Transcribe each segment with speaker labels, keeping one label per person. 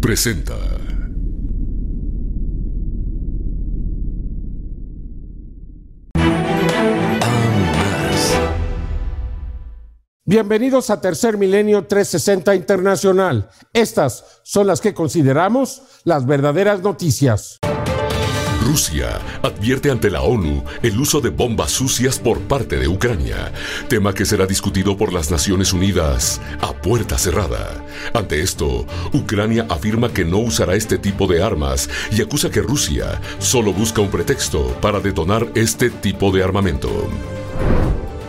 Speaker 1: Presenta
Speaker 2: Bienvenidos a Tercer Milenio 360 Internacional. Estas son las que consideramos las verdaderas noticias.
Speaker 1: Rusia advierte ante la ONU el uso de bombas sucias por parte de Ucrania, tema que será discutido por las Naciones Unidas a puerta cerrada. Ante esto, Ucrania afirma que no usará este tipo de armas y acusa que Rusia solo busca un pretexto para detonar este tipo de armamento.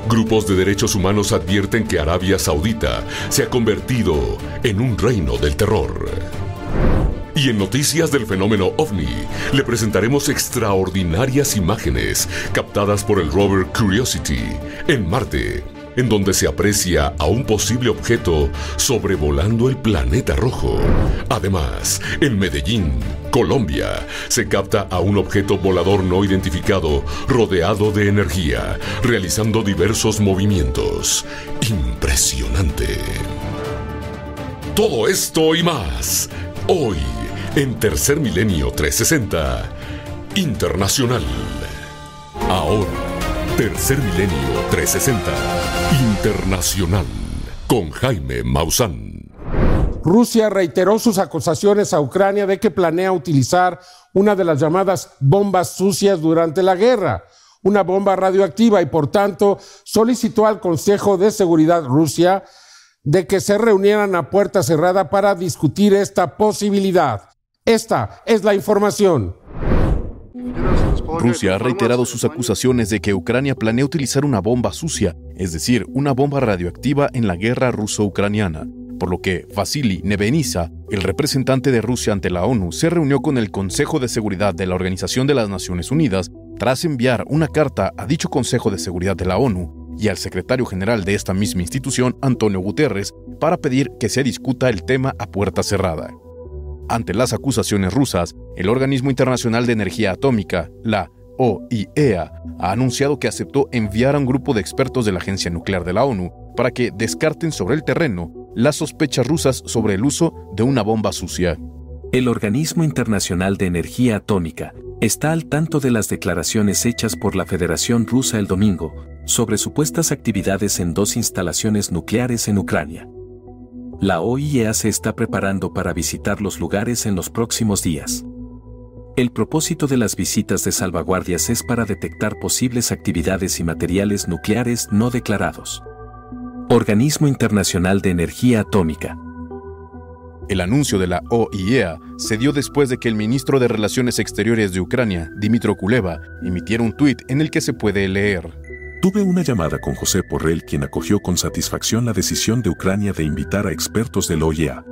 Speaker 1: Grupos de derechos humanos advierten que Arabia Saudita se ha convertido en un reino del terror. Y en noticias del fenómeno ovni, le presentaremos extraordinarias imágenes captadas por el rover Curiosity en Marte, en donde se aprecia a un posible objeto sobrevolando el planeta rojo. Además, en Medellín, Colombia, se capta a un objeto volador no identificado rodeado de energía, realizando diversos movimientos. Impresionante. Todo esto y más, hoy, en Tercer Milenio 360, Internacional. Ahora, Tercer Milenio 360, Internacional, con Jaime Maussan.
Speaker 2: Rusia reiteró sus acusaciones a Ucrania de que planea utilizar una de las llamadas bombas sucias durante la guerra, una bomba radioactiva, y por tanto solicitó al Consejo de Seguridad Rusia de que se reunieran a puerta cerrada para discutir esta posibilidad. Esta es la información.
Speaker 3: Rusia ha reiterado sus acusaciones de que Ucrania planea utilizar una bomba sucia, es decir, una bomba radioactiva en la guerra ruso-ucraniana, por lo que Vasily Nevenisa, el representante de Rusia ante la ONU, se reunió con el Consejo de Seguridad de la Organización de las Naciones Unidas tras enviar una carta a dicho Consejo de Seguridad de la ONU y al secretario general de esta misma institución, Antonio Guterres, para pedir que se discuta el tema a puerta cerrada. Ante las acusaciones rusas, el Organismo Internacional de Energía Atómica, la OIEA, ha anunciado que aceptó enviar a un grupo de expertos de la Agencia Nuclear de la ONU para que descarten sobre el terreno las sospechas rusas sobre el uso de una bomba sucia.
Speaker 4: El Organismo Internacional de Energía Atómica está al tanto de las declaraciones hechas por la Federación Rusa el domingo sobre supuestas actividades en dos instalaciones nucleares en Ucrania. La OIEA se está preparando para visitar los lugares en los próximos días. El propósito de las visitas de salvaguardias es para detectar posibles actividades y materiales nucleares no declarados. Organismo Internacional de Energía Atómica.
Speaker 3: El anuncio de la OIEA se dio después de que el ministro de Relaciones Exteriores de Ucrania, Dimitro Kuleva, emitiera un tuit en el que se puede leer.
Speaker 5: Tuve una llamada con José Porrell quien acogió con satisfacción la decisión de Ucrania de invitar a expertos del OIEA.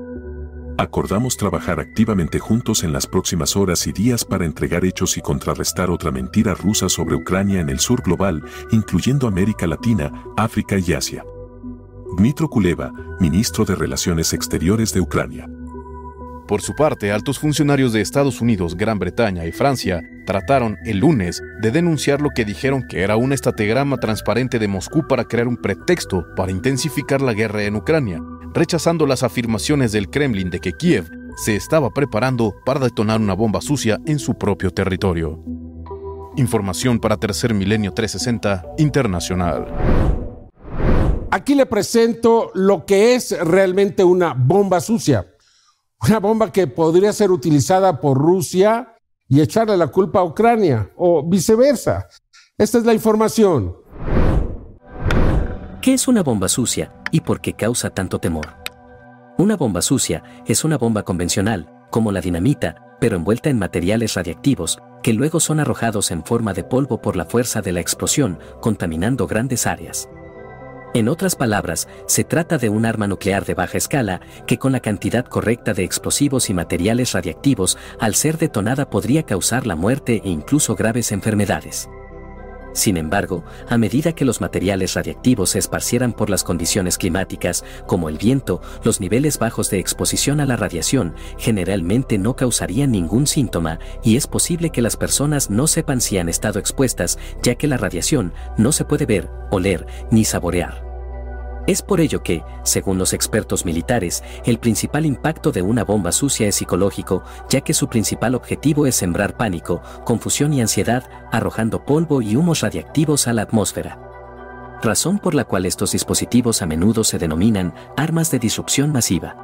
Speaker 5: Acordamos trabajar activamente juntos en las próximas horas y días para entregar hechos y contrarrestar otra mentira rusa sobre Ucrania en el sur global, incluyendo América Latina, África y Asia. Dmitro Kuleva, ministro de Relaciones Exteriores de Ucrania.
Speaker 3: Por su parte, altos funcionarios de Estados Unidos, Gran Bretaña y Francia trataron el lunes de denunciar lo que dijeron que era un estategrama transparente de Moscú para crear un pretexto para intensificar la guerra en Ucrania, rechazando las afirmaciones del Kremlin de que Kiev se estaba preparando para detonar una bomba sucia en su propio territorio. Información para Tercer Milenio 360 Internacional.
Speaker 2: Aquí le presento lo que es realmente una bomba sucia. Una bomba que podría ser utilizada por Rusia y echarle la culpa a Ucrania o viceversa. Esta es la información.
Speaker 6: ¿Qué es una bomba sucia y por qué causa tanto temor? Una bomba sucia es una bomba convencional, como la dinamita, pero envuelta en materiales radiactivos, que luego son arrojados en forma de polvo por la fuerza de la explosión, contaminando grandes áreas. En otras palabras, se trata de un arma nuclear de baja escala que con la cantidad correcta de explosivos y materiales radiactivos, al ser detonada podría causar la muerte e incluso graves enfermedades. Sin embargo, a medida que los materiales radiactivos se esparcieran por las condiciones climáticas, como el viento, los niveles bajos de exposición a la radiación generalmente no causarían ningún síntoma y es posible que las personas no sepan si han estado expuestas, ya que la radiación no se puede ver, oler ni saborear.
Speaker 4: Es por ello que, según los expertos militares, el principal impacto de una bomba sucia es psicológico, ya que su principal objetivo es sembrar pánico, confusión y ansiedad, arrojando polvo y humos radiactivos a la atmósfera. Razón por la cual estos dispositivos a menudo se denominan armas de disrupción masiva.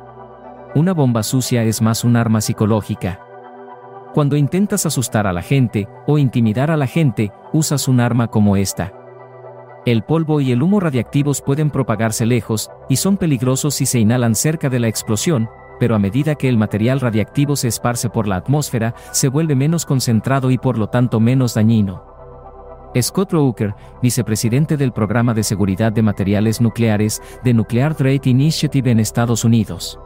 Speaker 7: Una bomba sucia es más un arma psicológica. Cuando intentas asustar a la gente o intimidar a la gente, usas un arma como esta. El polvo y el humo radiactivos pueden propagarse lejos, y son peligrosos si se inhalan cerca de la explosión, pero a medida que el material radiactivo se esparce por la atmósfera, se vuelve menos concentrado y por lo tanto menos dañino. Scott Roker, vicepresidente del Programa de Seguridad de Materiales Nucleares de Nuclear Threat Initiative en Estados Unidos.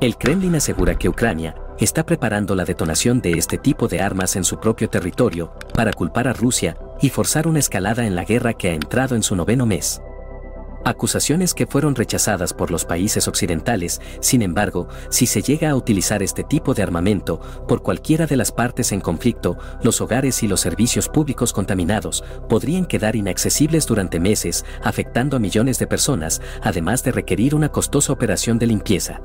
Speaker 4: El Kremlin asegura que Ucrania está preparando la detonación de este tipo de armas en su propio territorio para culpar a Rusia y forzar una escalada en la guerra que ha entrado en su noveno mes. Acusaciones que fueron rechazadas por los países occidentales, sin embargo, si se llega a utilizar este tipo de armamento por cualquiera de las partes en conflicto, los hogares y los servicios públicos contaminados podrían quedar inaccesibles durante meses, afectando a millones de personas, además de requerir una costosa operación de limpieza.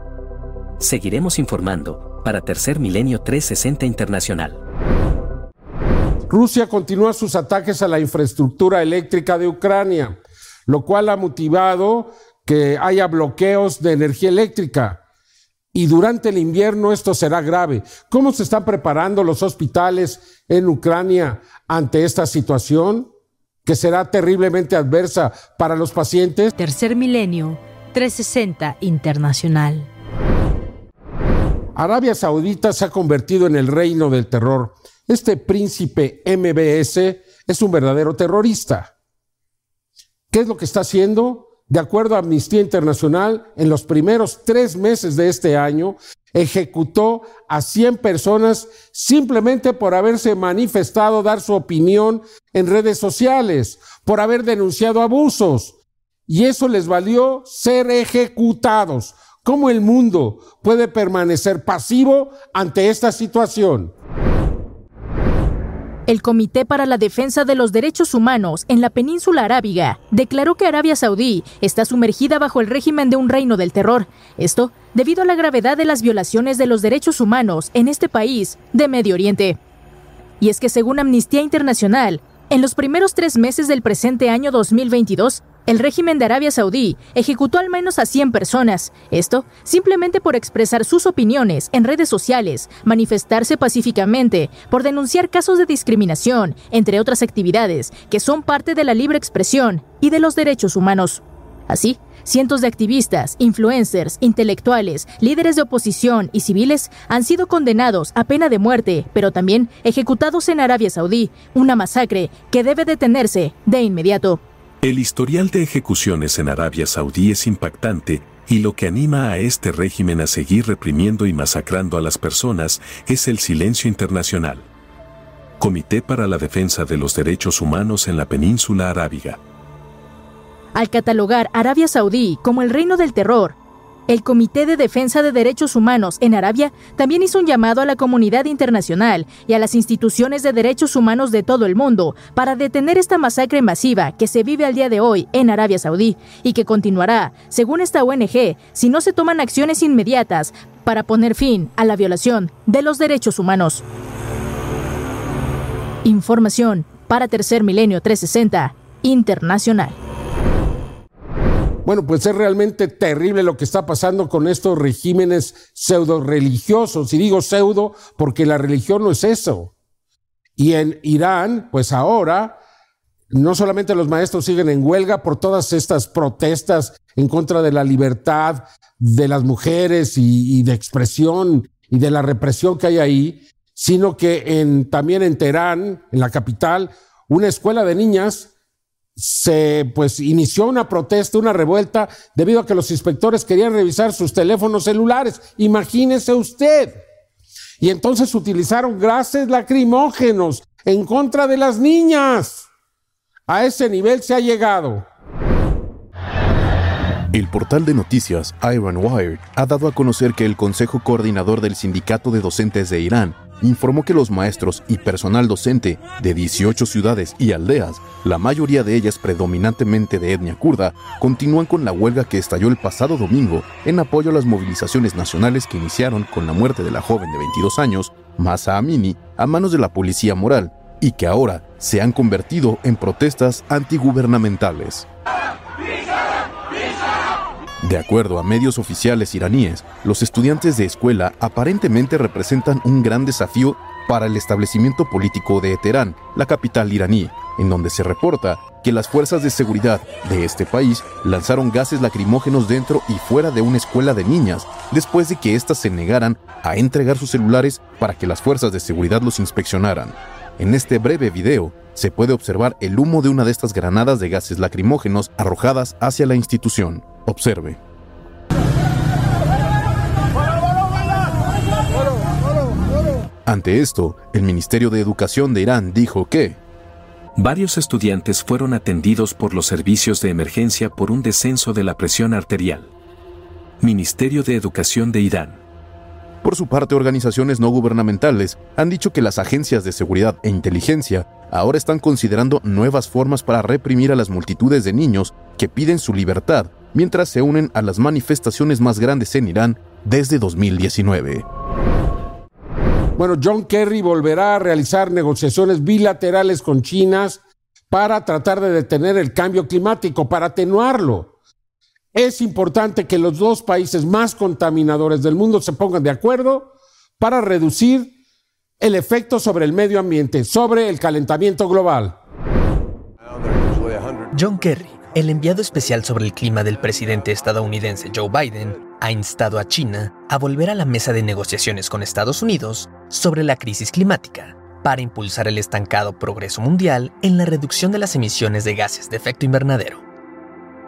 Speaker 4: Seguiremos informando para Tercer Milenio 360 Internacional.
Speaker 2: Rusia continúa sus ataques a la infraestructura eléctrica de Ucrania, lo cual ha motivado que haya bloqueos de energía eléctrica. Y durante el invierno esto será grave. ¿Cómo se están preparando los hospitales en Ucrania ante esta situación que será terriblemente adversa para los pacientes?
Speaker 8: Tercer Milenio 360 Internacional.
Speaker 2: Arabia Saudita se ha convertido en el reino del terror. Este príncipe MBS es un verdadero terrorista. ¿Qué es lo que está haciendo? De acuerdo a Amnistía Internacional, en los primeros tres meses de este año, ejecutó a 100 personas simplemente por haberse manifestado, dar su opinión en redes sociales, por haber denunciado abusos. Y eso les valió ser ejecutados. ¿Cómo el mundo puede permanecer pasivo ante esta situación?
Speaker 8: El Comité para la Defensa de los Derechos Humanos en la península arábiga declaró que Arabia Saudí está sumergida bajo el régimen de un reino del terror. Esto debido a la gravedad de las violaciones de los derechos humanos en este país de Medio Oriente. Y es que según Amnistía Internacional, en los primeros tres meses del presente año 2022, el régimen de Arabia Saudí ejecutó al menos a 100 personas. Esto simplemente por expresar sus opiniones en redes sociales, manifestarse pacíficamente, por denunciar casos de discriminación, entre otras actividades que son parte de la libre expresión y de los derechos humanos. Así, cientos de activistas, influencers, intelectuales, líderes de oposición y civiles han sido condenados a pena de muerte, pero también ejecutados en Arabia Saudí, una masacre que debe detenerse de inmediato.
Speaker 5: El historial de ejecuciones en Arabia Saudí es impactante y lo que anima a este régimen a seguir reprimiendo y masacrando a las personas es el silencio internacional. Comité para la Defensa de los Derechos Humanos en la Península Arábiga.
Speaker 8: Al catalogar Arabia Saudí como el reino del terror, el Comité de Defensa de Derechos Humanos en Arabia también hizo un llamado a la comunidad internacional y a las instituciones de derechos humanos de todo el mundo para detener esta masacre masiva que se vive al día de hoy en Arabia Saudí y que continuará, según esta ONG, si no se toman acciones inmediatas para poner fin a la violación de los derechos humanos. Información para Tercer Milenio 360 Internacional.
Speaker 2: Bueno, pues es realmente terrible lo que está pasando con estos regímenes pseudo religiosos. Y digo pseudo porque la religión no es eso. Y en Irán, pues ahora, no solamente los maestros siguen en huelga por todas estas protestas en contra de la libertad de las mujeres y, de expresión y de la represión que hay ahí, sino que en, también en Teherán, en la capital, una escuela de niñas se pues inició una protesta, una revuelta debido a que los inspectores querían revisar sus teléfonos celulares. Imagínese usted. Y entonces utilizaron gases lacrimógenos en contra de las niñas. A ese nivel se ha llegado.
Speaker 3: El portal de noticias Iron Wire ha dado a conocer que el Consejo Coordinador del Sindicato de Docentes de Irán informó que los maestros y personal docente de 18 ciudades y aldeas, la mayoría de ellas predominantemente de etnia kurda, continúan con la huelga que estalló el pasado domingo en apoyo a las movilizaciones nacionales que iniciaron con la muerte de la joven de 22 años, Masa Amini, a manos de la policía moral y que ahora se han convertido en protestas antigubernamentales. De acuerdo a medios oficiales iraníes, los estudiantes de escuela aparentemente representan un gran desafío para el establecimiento político de Teherán, la capital iraní, en donde se reporta que las fuerzas de seguridad de este país lanzaron gases lacrimógenos dentro y fuera de una escuela de niñas después de que éstas se negaran a entregar sus celulares para que las fuerzas de seguridad los inspeccionaran. En este breve video se puede observar el humo de una de estas granadas de gases lacrimógenos arrojadas hacia la institución. Observe. Ante esto, el Ministerio de Educación de Irán dijo que
Speaker 4: varios estudiantes fueron atendidos por los servicios de emergencia por un descenso de la presión arterial. Ministerio de Educación de Irán.
Speaker 3: Por su parte, organizaciones no gubernamentales han dicho que las agencias de seguridad e inteligencia ahora están considerando nuevas formas para reprimir a las multitudes de niños que piden su libertad mientras se unen a las manifestaciones más grandes en Irán desde 2019.
Speaker 2: Bueno, John Kerry volverá a realizar negociaciones bilaterales con China para tratar de detener el cambio climático, para atenuarlo. Es importante que los dos países más contaminadores del mundo se pongan de acuerdo para reducir el efecto sobre el medio ambiente, sobre el calentamiento global.
Speaker 9: John Kerry el enviado especial sobre el clima del presidente estadounidense Joe Biden ha instado a China a volver a la mesa de negociaciones con Estados Unidos sobre la crisis climática para impulsar el estancado progreso mundial en la reducción de las emisiones de gases de efecto invernadero.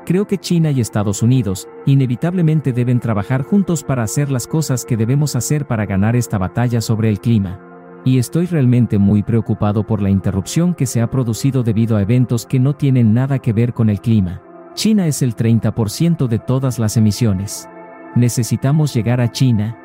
Speaker 7: Creo que China y Estados Unidos inevitablemente deben trabajar juntos para hacer las cosas que debemos hacer para ganar esta batalla sobre el clima. Y estoy realmente muy preocupado por la interrupción que se ha producido debido a eventos que no tienen nada que ver con el clima. China es el 30% de todas las emisiones. Necesitamos llegar a China.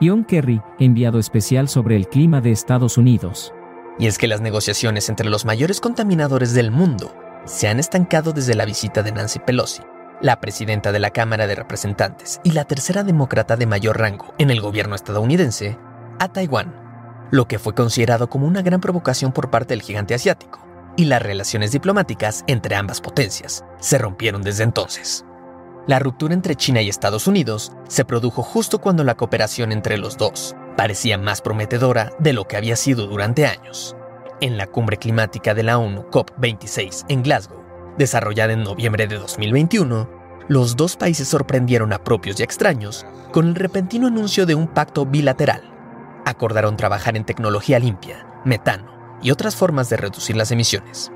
Speaker 7: John Kerry, enviado especial sobre el clima de Estados Unidos.
Speaker 9: Y es que las negociaciones entre los mayores contaminadores del mundo se han estancado desde la visita de Nancy Pelosi, la presidenta de la Cámara de Representantes y la tercera demócrata de mayor rango en el gobierno estadounidense, a Taiwán lo que fue considerado como una gran provocación por parte del gigante asiático, y las relaciones diplomáticas entre ambas potencias se rompieron desde entonces. La ruptura entre China y Estados Unidos se produjo justo cuando la cooperación entre los dos parecía más prometedora de lo que había sido durante años. En la cumbre climática de la ONU COP26 en Glasgow, desarrollada en noviembre de 2021, los dos países sorprendieron a propios y extraños con el repentino anuncio de un pacto bilateral acordaron trabajar en tecnología limpia, metano y otras formas de reducir las emisiones.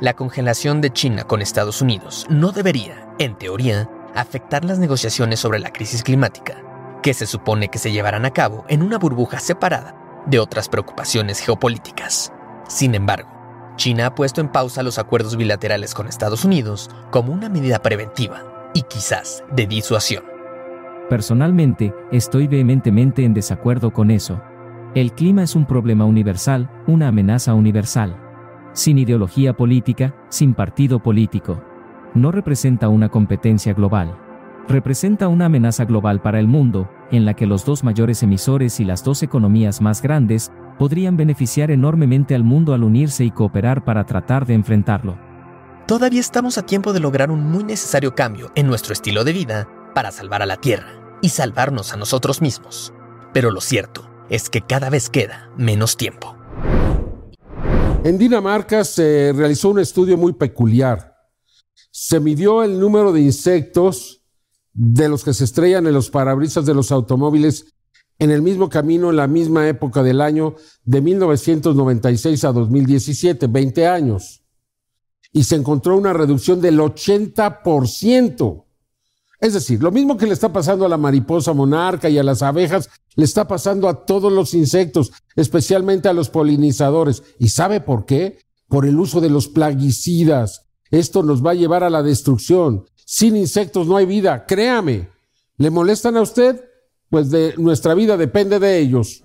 Speaker 9: La congelación de China con Estados Unidos no debería, en teoría, afectar las negociaciones sobre la crisis climática, que se supone que se llevarán a cabo en una burbuja separada de otras preocupaciones geopolíticas. Sin embargo, China ha puesto en pausa los acuerdos bilaterales con Estados Unidos como una medida preventiva y quizás de disuasión.
Speaker 7: Personalmente, estoy vehementemente en desacuerdo con eso. El clima es un problema universal, una amenaza universal. Sin ideología política, sin partido político. No representa una competencia global. Representa una amenaza global para el mundo, en la que los dos mayores emisores y las dos economías más grandes podrían beneficiar enormemente al mundo al unirse y cooperar para tratar de enfrentarlo.
Speaker 9: Todavía estamos a tiempo de lograr un muy necesario cambio en nuestro estilo de vida para salvar a la Tierra y salvarnos a nosotros mismos. Pero lo cierto es que cada vez queda menos tiempo.
Speaker 2: En Dinamarca se realizó un estudio muy peculiar. Se midió el número de insectos de los que se estrellan en los parabrisas de los automóviles en el mismo camino en la misma época del año de 1996 a 2017, 20 años. Y se encontró una reducción del 80%. Es decir, lo mismo que le está pasando a la mariposa monarca y a las abejas, le está pasando a todos los insectos, especialmente a los polinizadores. ¿Y sabe por qué? Por el uso de los plaguicidas. Esto nos va a llevar a la destrucción. Sin insectos no hay vida, créame. ¿Le molestan a usted? Pues de nuestra vida depende de ellos.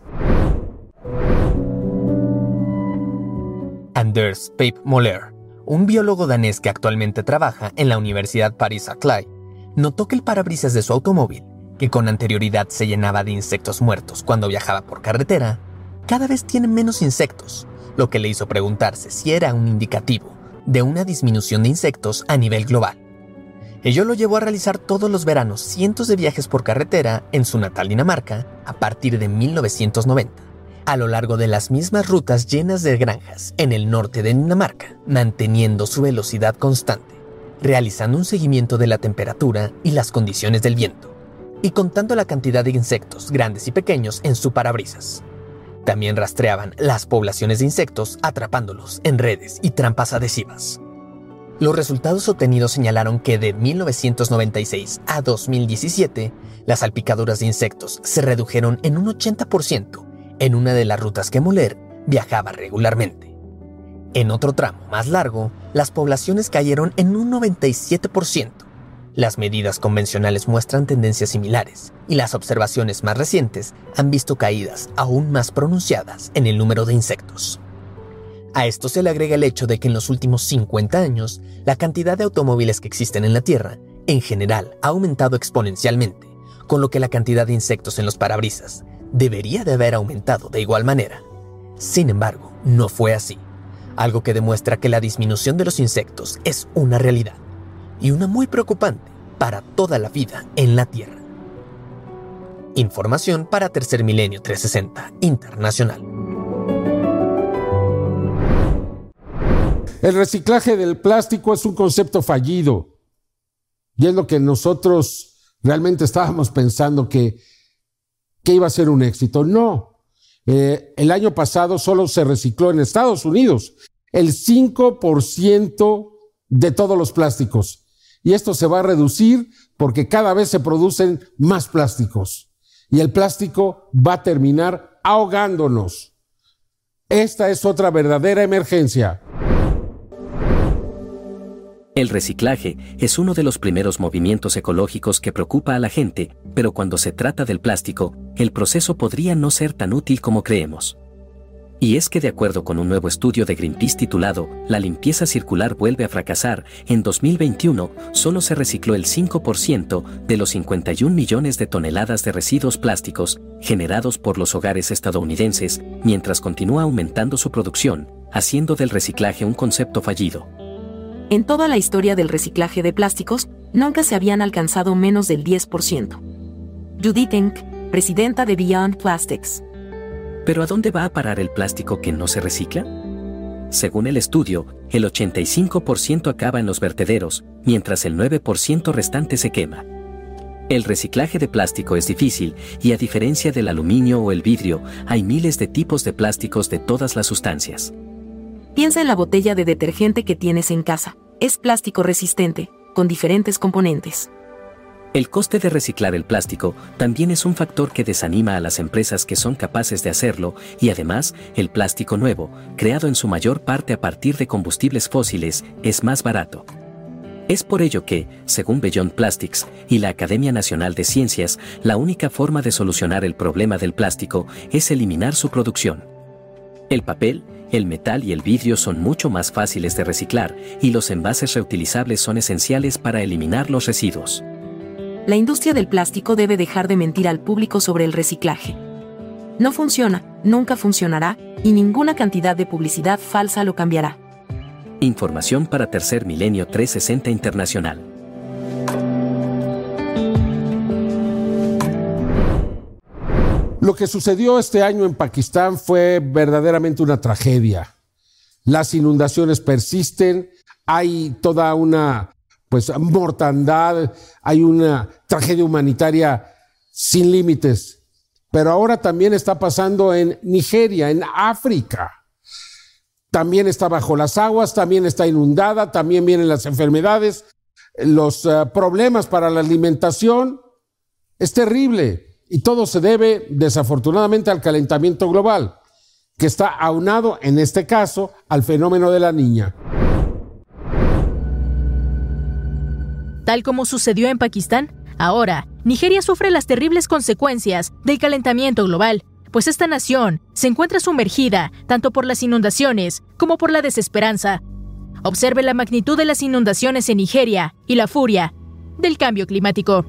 Speaker 9: Anders Pape Moller, un biólogo danés que actualmente trabaja en la Universidad Paris-Saclay, notó que el parabrisas de su automóvil, que con anterioridad se llenaba de insectos muertos cuando viajaba por carretera, cada vez tiene menos insectos, lo que le hizo preguntarse si era un indicativo de una disminución de insectos a nivel global. Ello lo llevó a realizar todos los veranos cientos de viajes por carretera en su natal Dinamarca a partir de 1990, a lo largo de las mismas rutas llenas de granjas en el norte de Dinamarca, manteniendo su velocidad constante, realizando un seguimiento de la temperatura y las condiciones del viento, y contando la cantidad de insectos grandes y pequeños en su parabrisas. También rastreaban las poblaciones de insectos atrapándolos en redes y trampas adhesivas. Los resultados obtenidos señalaron que de 1996 a 2017, las salpicaduras de insectos se redujeron en un 80% en una de las rutas que Moller viajaba regularmente. En otro tramo más largo, las poblaciones cayeron en un 97%. Las medidas convencionales muestran tendencias similares y las observaciones más recientes han visto caídas aún más pronunciadas en el número de insectos. A esto se le agrega el hecho de que en los últimos 50 años, la cantidad de automóviles que existen en la Tierra, en general, ha aumentado exponencialmente, con lo que la cantidad de insectos en los parabrisas debería de haber aumentado de igual manera. Sin embargo, no fue así, algo que demuestra que la disminución de los insectos es una realidad, y una muy preocupante para toda la vida en la Tierra. Información para Tercer Milenio 360 Internacional.
Speaker 2: El reciclaje del plástico es un concepto fallido. Y es lo que nosotros realmente estábamos pensando que, que iba a ser un éxito. No. Eh, el año pasado solo se recicló en Estados Unidos el 5% de todos los plásticos. Y esto se va a reducir porque cada vez se producen más plásticos. Y el plástico va a terminar ahogándonos. Esta es otra verdadera emergencia.
Speaker 4: El reciclaje es uno de los primeros movimientos ecológicos que preocupa a la gente, pero cuando se trata del plástico, el proceso podría no ser tan útil como creemos. Y es que de acuerdo con un nuevo estudio de Greenpeace titulado La limpieza circular vuelve a fracasar, en 2021 solo se recicló el 5% de los 51 millones de toneladas de residuos plásticos generados por los hogares estadounidenses, mientras continúa aumentando su producción, haciendo del reciclaje un concepto fallido.
Speaker 10: En toda la historia del reciclaje de plásticos, nunca se habían alcanzado menos del 10%. Judith Enck, presidenta de Beyond Plastics.
Speaker 4: ¿Pero a dónde va a parar el plástico que no se recicla? Según el estudio, el 85% acaba en los vertederos, mientras el 9% restante se quema. El reciclaje de plástico es difícil y a diferencia del aluminio o el vidrio, hay miles de tipos de plásticos de todas las sustancias.
Speaker 10: Piensa en la botella de detergente que tienes en casa. Es plástico resistente, con diferentes componentes.
Speaker 4: El coste de reciclar el plástico también es un factor que desanima a las empresas que son capaces de hacerlo y además el plástico nuevo, creado en su mayor parte a partir de combustibles fósiles, es más barato. Es por ello que, según Beyond Plastics y la Academia Nacional de Ciencias, la única forma de solucionar el problema del plástico es eliminar su producción. El papel, el metal y el vidrio son mucho más fáciles de reciclar y los envases reutilizables son esenciales para eliminar los residuos.
Speaker 10: La industria del plástico debe dejar de mentir al público sobre el reciclaje. No funciona, nunca funcionará, y ninguna cantidad de publicidad falsa lo cambiará.
Speaker 4: Información para Tercer Milenio 360 Internacional.
Speaker 2: Lo que sucedió este año en Pakistán fue verdaderamente una tragedia. Las inundaciones persisten, hay toda una pues mortandad, hay una tragedia humanitaria sin límites. Pero ahora también está pasando en Nigeria, en África. También está bajo las aguas, también está inundada, también vienen las enfermedades, los uh, problemas para la alimentación. Es terrible. Y todo se debe, desafortunadamente, al calentamiento global, que está aunado, en este caso, al fenómeno de la niña.
Speaker 8: Tal como sucedió en Pakistán, ahora Nigeria sufre las terribles consecuencias del calentamiento global, pues esta nación se encuentra sumergida tanto por las inundaciones como por la desesperanza. Observe la magnitud de las inundaciones en Nigeria y la furia del cambio climático.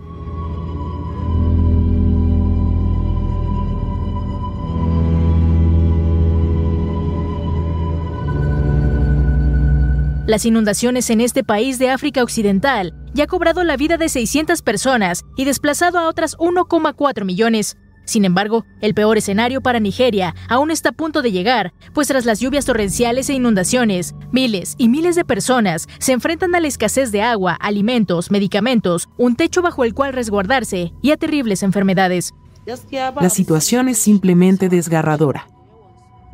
Speaker 8: Las inundaciones en este país de África Occidental ya ha cobrado la vida de 600 personas y desplazado a otras 1,4 millones. Sin embargo, el peor escenario para Nigeria aún está a punto de llegar, pues tras las lluvias torrenciales e inundaciones, miles y miles de personas se enfrentan a la escasez de agua, alimentos, medicamentos, un techo bajo el cual resguardarse y a terribles enfermedades.
Speaker 10: La situación es simplemente desgarradora.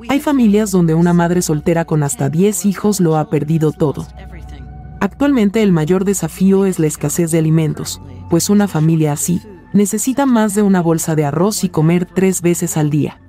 Speaker 10: Hay familias donde una madre soltera con hasta 10 hijos lo ha perdido todo. Actualmente el mayor desafío es la escasez de alimentos, pues una familia así necesita más de una bolsa de arroz y comer tres veces al día.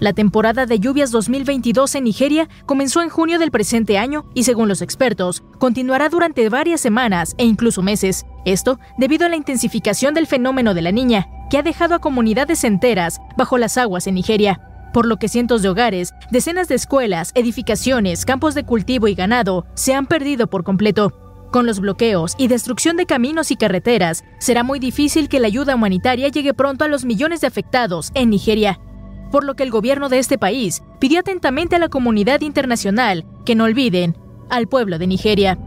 Speaker 8: La temporada de lluvias 2022 en Nigeria comenzó en junio del presente año y según los expertos, continuará durante varias semanas e incluso meses. Esto debido a la intensificación del fenómeno de la niña, que ha dejado a comunidades enteras bajo las aguas en Nigeria por lo que cientos de hogares, decenas de escuelas, edificaciones, campos de cultivo y ganado se han perdido por completo. Con los bloqueos y destrucción de caminos y carreteras, será muy difícil que la ayuda humanitaria llegue pronto a los millones de afectados en Nigeria. Por lo que el gobierno de este país pidió atentamente a la comunidad internacional que no olviden al pueblo de Nigeria.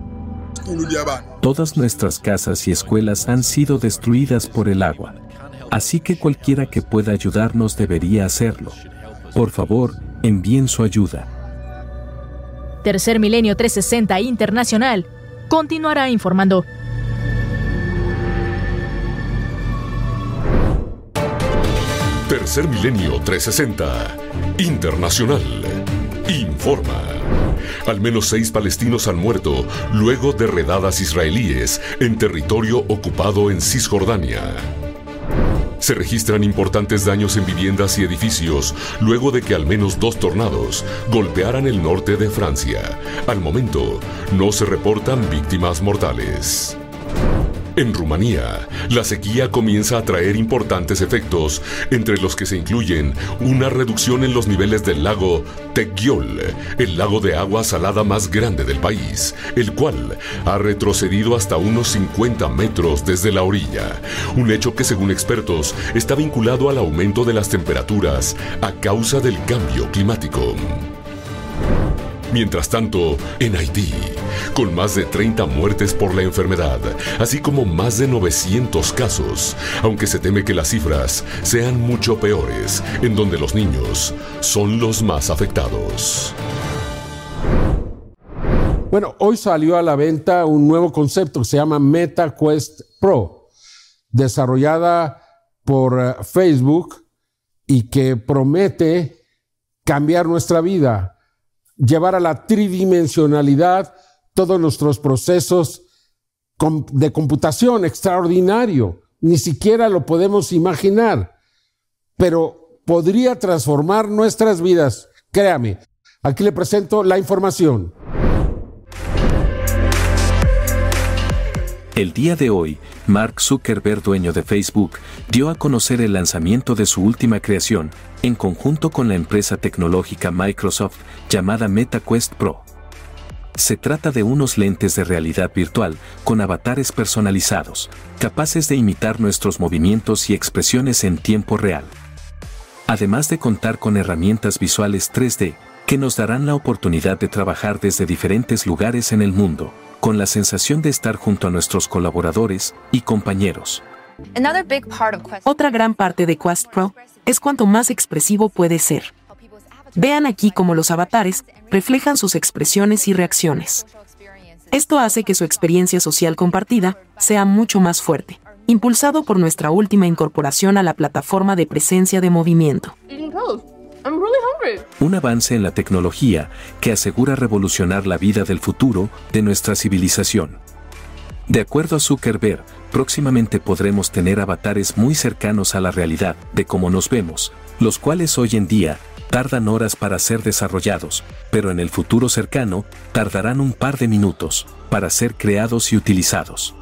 Speaker 5: Todas nuestras casas y escuelas han sido destruidas por el agua. Así que cualquiera que pueda ayudarnos debería hacerlo. Por favor, envíen su ayuda.
Speaker 8: Tercer Milenio 360 Internacional continuará informando.
Speaker 1: Tercer Milenio 360 Internacional informa. Al menos seis palestinos han muerto luego de redadas israelíes en territorio ocupado en Cisjordania. Se registran importantes daños en viviendas y edificios luego de que al menos dos tornados golpearan el norte de Francia. Al momento, no se reportan víctimas mortales. En Rumanía, la sequía comienza a traer importantes efectos, entre los que se incluyen una reducción en los niveles del lago Teghiol, el lago de agua salada más grande del país, el cual ha retrocedido hasta unos 50 metros desde la orilla, un hecho que según expertos está vinculado al aumento de las temperaturas a causa del cambio climático. Mientras tanto, en Haití, con más de 30 muertes por la enfermedad, así como más de 900 casos, aunque se teme que las cifras sean mucho peores, en donde los niños son los más afectados.
Speaker 2: Bueno, hoy salió a la venta un nuevo concepto que se llama MetaQuest Pro, desarrollada por eh, Facebook y que promete cambiar nuestra vida llevar a la tridimensionalidad todos nuestros procesos de computación extraordinario. Ni siquiera lo podemos imaginar, pero podría transformar nuestras vidas. Créame, aquí le presento la información.
Speaker 4: El día de hoy, Mark Zuckerberg, dueño de Facebook, dio a conocer el lanzamiento de su última creación, en conjunto con la empresa tecnológica Microsoft llamada MetaQuest Pro. Se trata de unos lentes de realidad virtual con avatares personalizados, capaces de imitar nuestros movimientos y expresiones en tiempo real. Además de contar con herramientas visuales 3D, que nos darán la oportunidad de trabajar desde diferentes lugares en el mundo con la sensación de estar junto a nuestros colaboradores y compañeros.
Speaker 10: Otra gran parte de Quest Pro es cuanto más expresivo puede ser. Vean aquí cómo los avatares reflejan sus expresiones y reacciones. Esto hace que su experiencia social compartida sea mucho más fuerte, impulsado por nuestra última incorporación a la plataforma de presencia de movimiento.
Speaker 4: Un avance en la tecnología que asegura revolucionar la vida del futuro de nuestra civilización. De acuerdo a Zuckerberg, próximamente podremos tener avatares muy cercanos a la realidad de cómo nos vemos, los cuales hoy en día tardan horas para ser desarrollados, pero en el futuro cercano tardarán un par de minutos para ser creados y utilizados.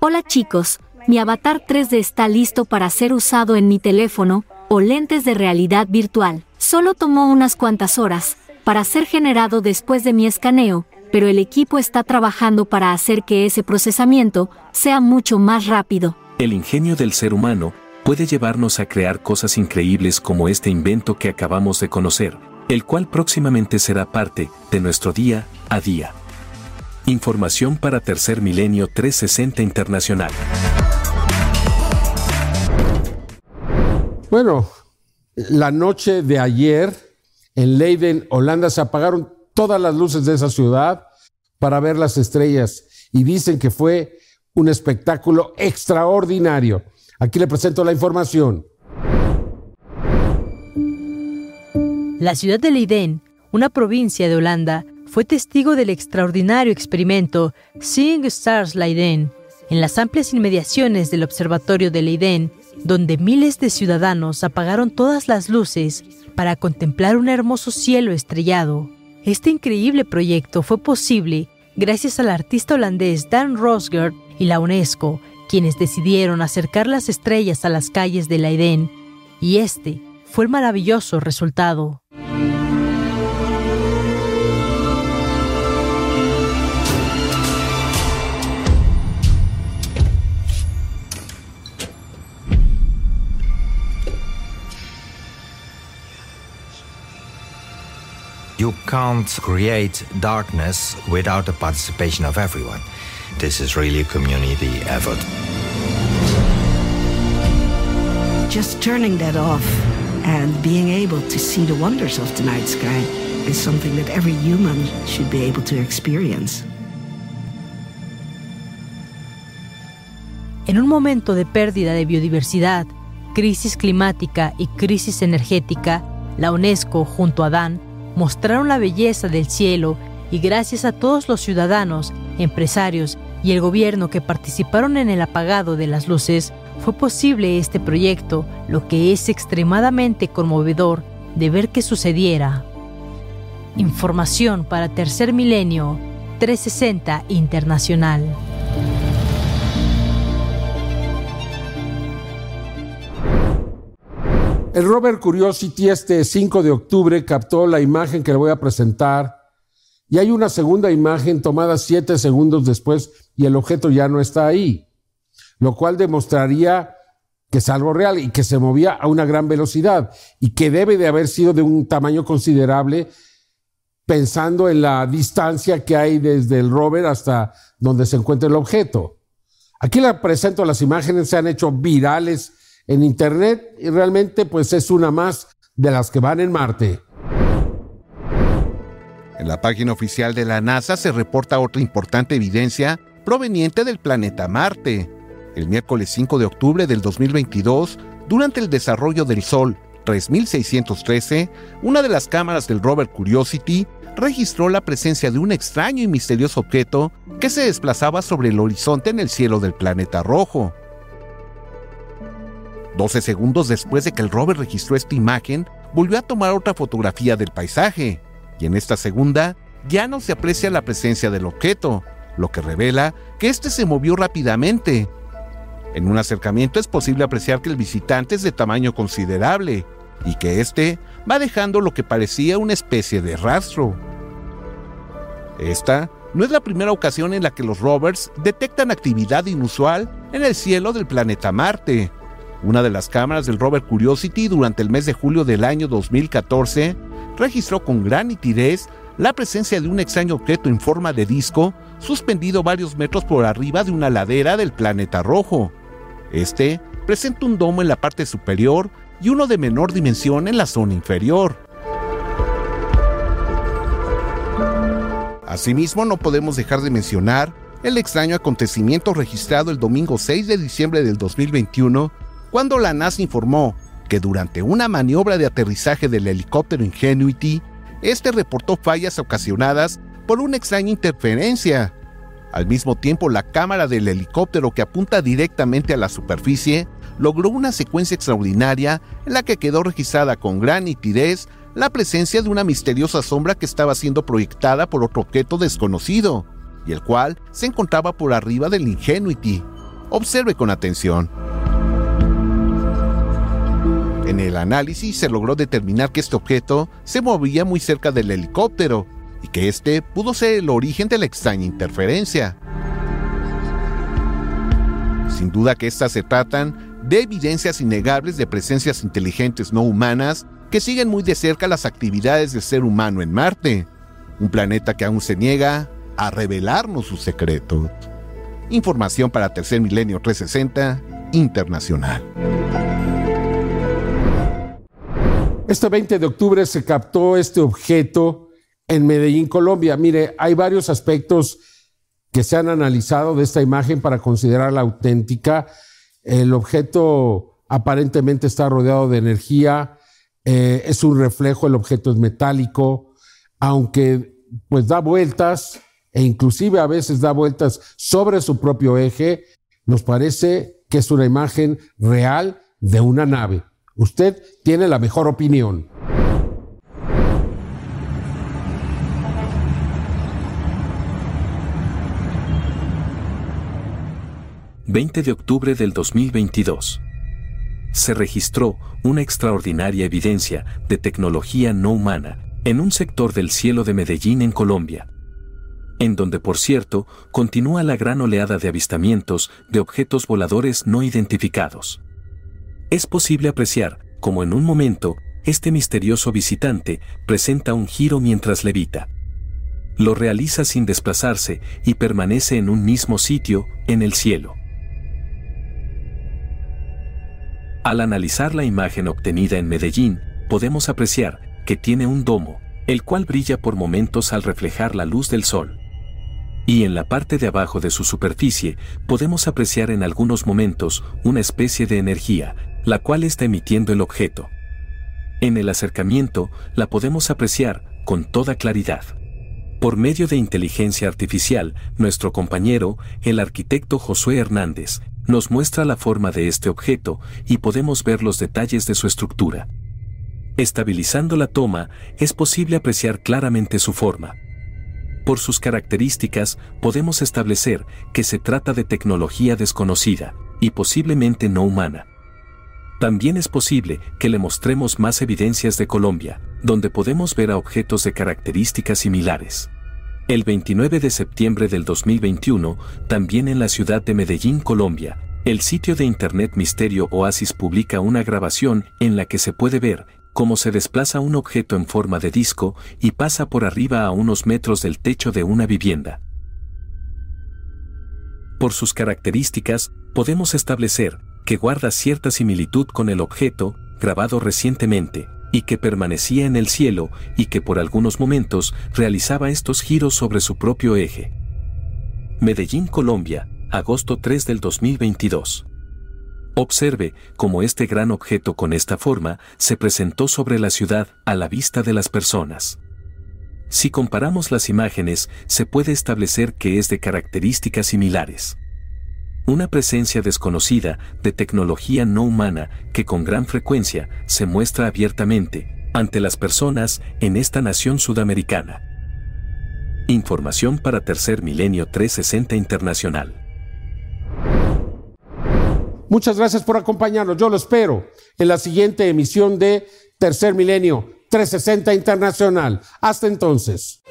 Speaker 11: Hola chicos, mi avatar 3D está listo para ser usado en mi teléfono, o lentes de realidad virtual. Solo tomó unas cuantas horas para ser generado después de mi escaneo, pero el equipo está trabajando para hacer que ese procesamiento sea mucho más rápido.
Speaker 4: El ingenio del ser humano puede llevarnos a crear cosas increíbles como este invento que acabamos de conocer, el cual próximamente será parte de nuestro día a día. Información para Tercer Milenio 360 Internacional.
Speaker 2: Bueno, la noche de ayer en Leiden, Holanda, se apagaron todas las luces de esa ciudad para ver las estrellas y dicen que fue un espectáculo extraordinario. Aquí le presento la información.
Speaker 12: La ciudad de Leiden, una provincia de Holanda, fue testigo del extraordinario experimento Seeing Stars Leiden en las amplias inmediaciones del Observatorio de Leiden, donde miles de ciudadanos apagaron todas las luces para contemplar un hermoso cielo estrellado. Este increíble proyecto fue posible gracias al artista holandés Dan Rosgaard y la UNESCO, quienes decidieron acercar las estrellas a las calles de Leiden, y este fue el maravilloso resultado.
Speaker 13: You can't create darkness without the participation of everyone. This is really a community effort.
Speaker 14: Just turning that off and being able to see the wonders of the night sky is something that every human should be able to experience.
Speaker 12: En un momento de pérdida de biodiversidad, crisis climática y crisis energética, la UNESCO, junto a Dan, mostraron la belleza del cielo y gracias a todos los ciudadanos, empresarios y el gobierno que participaron en el apagado de las luces, fue posible este proyecto, lo que es extremadamente conmovedor de ver que sucediera. Información para Tercer Milenio 360 Internacional.
Speaker 2: El rover Curiosity este 5 de octubre captó la imagen que le voy a presentar y hay una segunda imagen tomada 7 segundos después y el objeto ya no está ahí, lo cual demostraría que es algo real y que se movía a una gran velocidad y que debe de haber sido de un tamaño considerable pensando en la distancia que hay desde el rover hasta donde se encuentra el objeto. Aquí le presento las imágenes, se han hecho virales en Internet y realmente pues es una más de las que van en Marte.
Speaker 15: En la página oficial de la NASA se reporta otra importante evidencia proveniente del planeta Marte. El miércoles 5 de octubre del 2022, durante el desarrollo del Sol 3613, una de las cámaras del rover Curiosity registró la presencia de un extraño y misterioso objeto que se desplazaba sobre el horizonte en el cielo del planeta rojo. 12 segundos después de que el rover registró esta imagen, volvió a tomar otra fotografía del paisaje, y en esta segunda ya no se aprecia la presencia del objeto, lo que revela que éste se movió rápidamente. En un acercamiento es posible apreciar que el visitante es de tamaño considerable y que éste va dejando lo que parecía una especie de rastro. Esta no es la primera ocasión en la que los rovers detectan actividad inusual en el cielo del planeta Marte. Una de las cámaras del rover Curiosity durante el mes de julio del año 2014 registró con gran nitidez la presencia de un extraño objeto en forma de disco suspendido varios metros por arriba de una ladera del planeta rojo. Este presenta un domo en la parte superior y uno de menor dimensión en la zona inferior. Asimismo, no podemos dejar de mencionar el extraño acontecimiento registrado el domingo 6 de diciembre del 2021 cuando la NASA informó que durante una maniobra de aterrizaje del helicóptero Ingenuity, este reportó fallas ocasionadas por una extraña interferencia. Al mismo tiempo, la cámara del helicóptero que apunta directamente a la superficie logró una secuencia extraordinaria en la que quedó registrada con gran nitidez la presencia de una misteriosa sombra que estaba siendo proyectada por otro objeto desconocido, y el cual se encontraba por arriba del Ingenuity. Observe con atención. En el análisis se logró determinar que este objeto se movía muy cerca del helicóptero y que este pudo ser el origen de la extraña interferencia. Sin duda que estas se tratan de evidencias innegables de presencias inteligentes no humanas que siguen muy de cerca las actividades del ser humano en Marte, un planeta que aún se niega a revelarnos sus secretos. Información para Tercer Milenio 360 Internacional.
Speaker 2: Este 20 de octubre se captó este objeto en Medellín, Colombia. Mire, hay varios aspectos que se han analizado de esta imagen para considerarla auténtica. El objeto aparentemente está rodeado de energía, eh, es un reflejo, el objeto es metálico, aunque pues da vueltas e inclusive a veces da vueltas sobre su propio eje, nos parece que es una imagen real de una nave. Usted tiene la mejor opinión.
Speaker 4: ...20 de octubre del 2022... ...se registró una extraordinaria evidencia... ...de tecnología no humana... ...en un sector del cielo de Medellín en Colombia... ...en donde por cierto... ...continúa la gran oleada de avistamientos... ...de objetos voladores no identificados es posible apreciar, como en un momento, este misterioso visitante presenta un giro mientras levita. Lo realiza sin desplazarse y permanece en un mismo sitio, en el cielo. Al analizar la imagen obtenida en Medellín, podemos apreciar que tiene un domo, el cual brilla por momentos al reflejar la luz del sol. Y en la parte de abajo de su superficie podemos apreciar en algunos momentos una especie de energía la cual está emitiendo el objeto. En el acercamiento la podemos apreciar con toda claridad. Por medio de inteligencia artificial, nuestro compañero, el arquitecto Josué Hernández, nos muestra la forma de este objeto y podemos ver los detalles de su estructura. Estabilizando la toma, es posible apreciar claramente su forma. Por sus características, podemos establecer que se trata de tecnología desconocida y posiblemente no humana. También es posible que le mostremos más evidencias de Colombia, donde podemos ver a objetos de características similares. El 29 de septiembre del 2021, también en la ciudad de Medellín, Colombia, el sitio de Internet Misterio Oasis publica una grabación en la que se puede ver cómo se desplaza un objeto en forma de disco y pasa por arriba a unos metros del techo de una vivienda. Por sus características, podemos establecer que guarda cierta similitud con el objeto, grabado recientemente, y que permanecía en el cielo y que por algunos momentos realizaba estos giros sobre su propio eje. Medellín, Colombia, agosto 3 del 2022. Observe cómo este gran objeto con esta forma se presentó sobre la ciudad a la vista de las personas. Si comparamos las imágenes, se puede establecer que es de características similares una presencia desconocida de tecnología no humana que con gran frecuencia se muestra abiertamente ante las personas en esta nación sudamericana. Información para Tercer Milenio 360 Internacional.
Speaker 2: Muchas gracias por acompañarnos. Yo lo espero en la siguiente emisión de Tercer Milenio 360 Internacional. Hasta entonces.